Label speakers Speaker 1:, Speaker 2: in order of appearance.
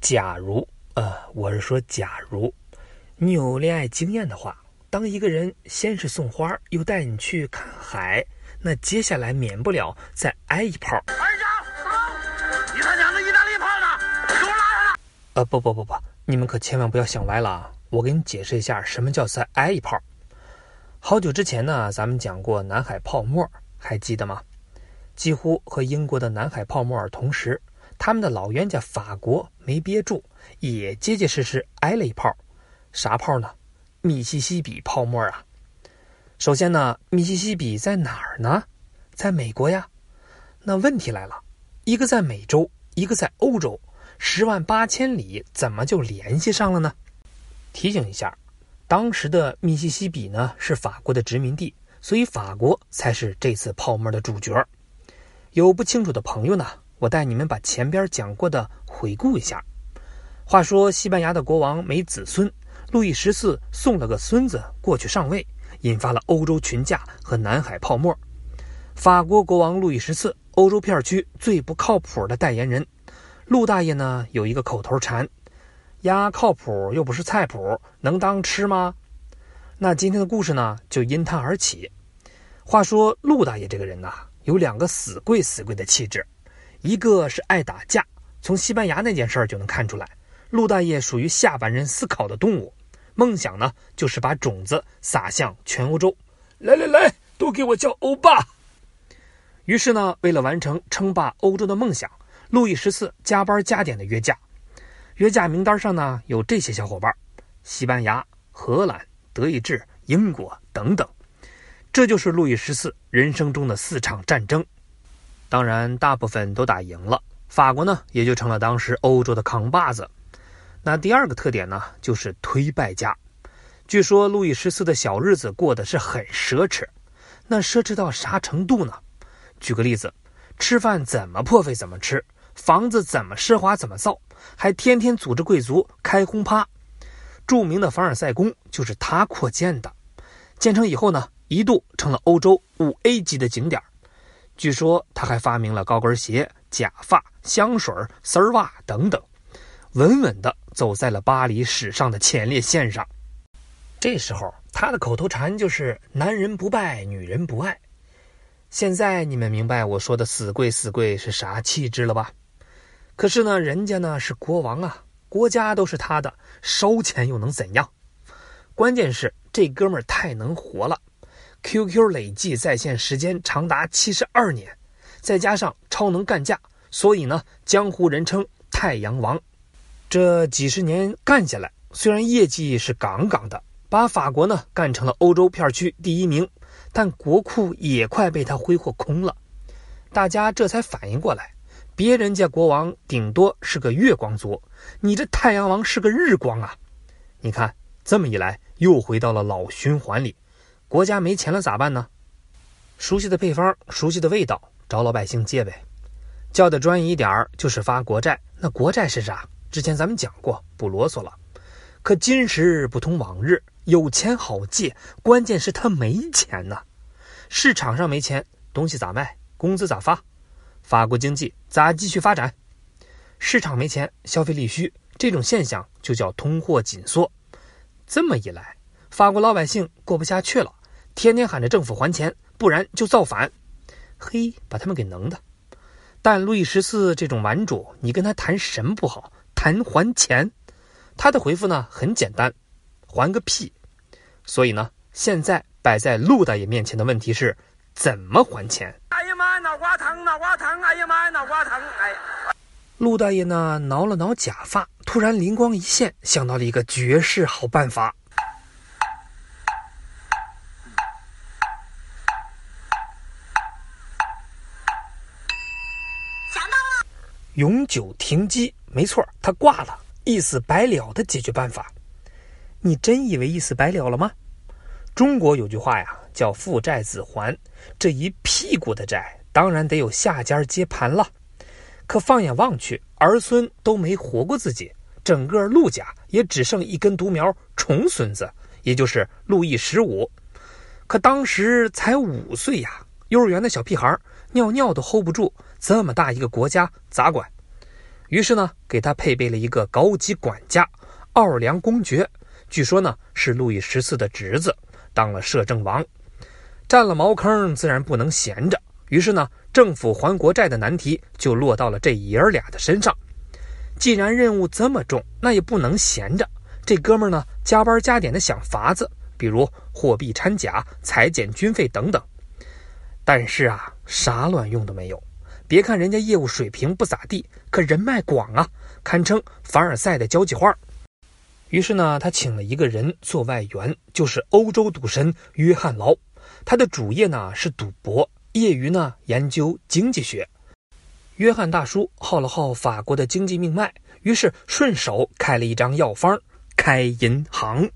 Speaker 1: 假如，呃，我是说，假如你有恋爱经验的话，当一个人先是送花，又带你去看海，那接下来免不了再挨一炮。
Speaker 2: 二长，走！你他娘的意大利炮呢？给我拉上来！
Speaker 1: 呃，不不不不，你们可千万不要想歪了啊！我给你解释一下，什么叫再挨一炮。好久之前呢，咱们讲过南海泡沫，还记得吗？几乎和英国的南海泡沫同时。他们的老冤家法国没憋住，也结结实实挨了一炮。啥炮呢？密西西比泡沫啊！首先呢，密西西比在哪儿呢？在美国呀。那问题来了，一个在美洲，一个在欧洲，十万八千里，怎么就联系上了呢？提醒一下，当时的密西西比呢是法国的殖民地，所以法国才是这次泡沫的主角。有不清楚的朋友呢？我带你们把前边讲过的回顾一下。话说，西班牙的国王没子孙，路易十四送了个孙子过去上位，引发了欧洲群架和南海泡沫。法国国王路易十四，欧洲片区最不靠谱的代言人。陆大爷呢有一个口头禅：“鸭靠谱又不是菜谱，能当吃吗？”那今天的故事呢就因他而起。话说，陆大爷这个人呐，有两个死贵死贵的气质。一个是爱打架，从西班牙那件事儿就能看出来，陆大爷属于下半人思考的动物，梦想呢就是把种子撒向全欧洲。来来来，都给我叫欧巴！于是呢，为了完成称霸欧洲的梦想，路易十四加班加点的约架。约架名单上呢有这些小伙伴：西班牙、荷兰、德意志、英国等等。这就是路易十四人生中的四场战争。当然，大部分都打赢了，法国呢也就成了当时欧洲的扛把子。那第二个特点呢，就是推败家。据说路易十四的小日子过得是很奢侈，那奢侈到啥程度呢？举个例子，吃饭怎么破费怎么吃，房子怎么奢华怎么造，还天天组织贵族开轰趴。著名的凡尔赛宫就是他扩建的，建成以后呢，一度成了欧洲五 A 级的景点。据说他还发明了高跟鞋、假发、香水、丝袜等等，稳稳地走在了巴黎史上的前列线上。这时候他的口头禅就是“男人不败，女人不爱”。现在你们明白我说的“死贵死贵”是啥气质了吧？可是呢，人家呢是国王啊，国家都是他的，收钱又能怎样？关键是这哥们太能活了。QQ 累计在线时间长达七十二年，再加上超能干架，所以呢，江湖人称“太阳王”。这几十年干下来，虽然业绩是杠杠的，把法国呢干成了欧洲片区第一名，但国库也快被他挥霍空了。大家这才反应过来，别人家国王顶多是个月光族，你这太阳王是个日光啊！你看，这么一来，又回到了老循环里。国家没钱了咋办呢？熟悉的配方，熟悉的味道，找老百姓借呗。叫的专业一点就是发国债。那国债是啥？之前咱们讲过，不啰嗦了。可今时不同往日，有钱好借，关键是他没钱呐。市场上没钱，东西咋卖？工资咋发？法国经济咋继续发展？市场没钱，消费力虚，这种现象就叫通货紧缩。这么一来，法国老百姓过不下去了。天天喊着政府还钱，不然就造反。嘿，把他们给能的。但路易十四这种顽主，你跟他谈什么不好？谈还钱。他的回复呢很简单，还个屁。所以呢，现在摆在陆大爷面前的问题是，怎么还钱？
Speaker 2: 哎呀妈，脑瓜疼，脑瓜疼！哎呀妈，脑瓜疼！哎。
Speaker 1: 陆大爷呢挠了挠假发，突然灵光一现，想到了一个绝世好办法。永久停机，没错，他挂了，一死百了的解决办法。你真以为一死百了了吗？中国有句话呀，叫“父债子还”，这一屁股的债，当然得有下家接盘了。可放眼望去，儿孙都没活过自己，整个陆家也只剩一根独苗重孙子，也就是路易十五。可当时才五岁呀，幼儿园的小屁孩，尿尿都 hold 不住。这么大一个国家咋管？于是呢，给他配备了一个高级管家奥尔良公爵，据说呢是路易十四的侄子，当了摄政王。占了茅坑，自然不能闲着。于是呢，政府还国债的难题就落到了这爷儿俩的身上。既然任务这么重，那也不能闲着。这哥们儿呢，加班加点的想法子，比如货币掺假、裁减军费等等。但是啊，啥卵用都没有。别看人家业务水平不咋地，可人脉广啊，堪称凡尔赛的交际花。于是呢，他请了一个人做外援，就是欧洲赌神约翰劳。他的主业呢是赌博，业余呢研究经济学。约翰大叔号了号法国的经济命脉，于是顺手开了一张药方，开银行。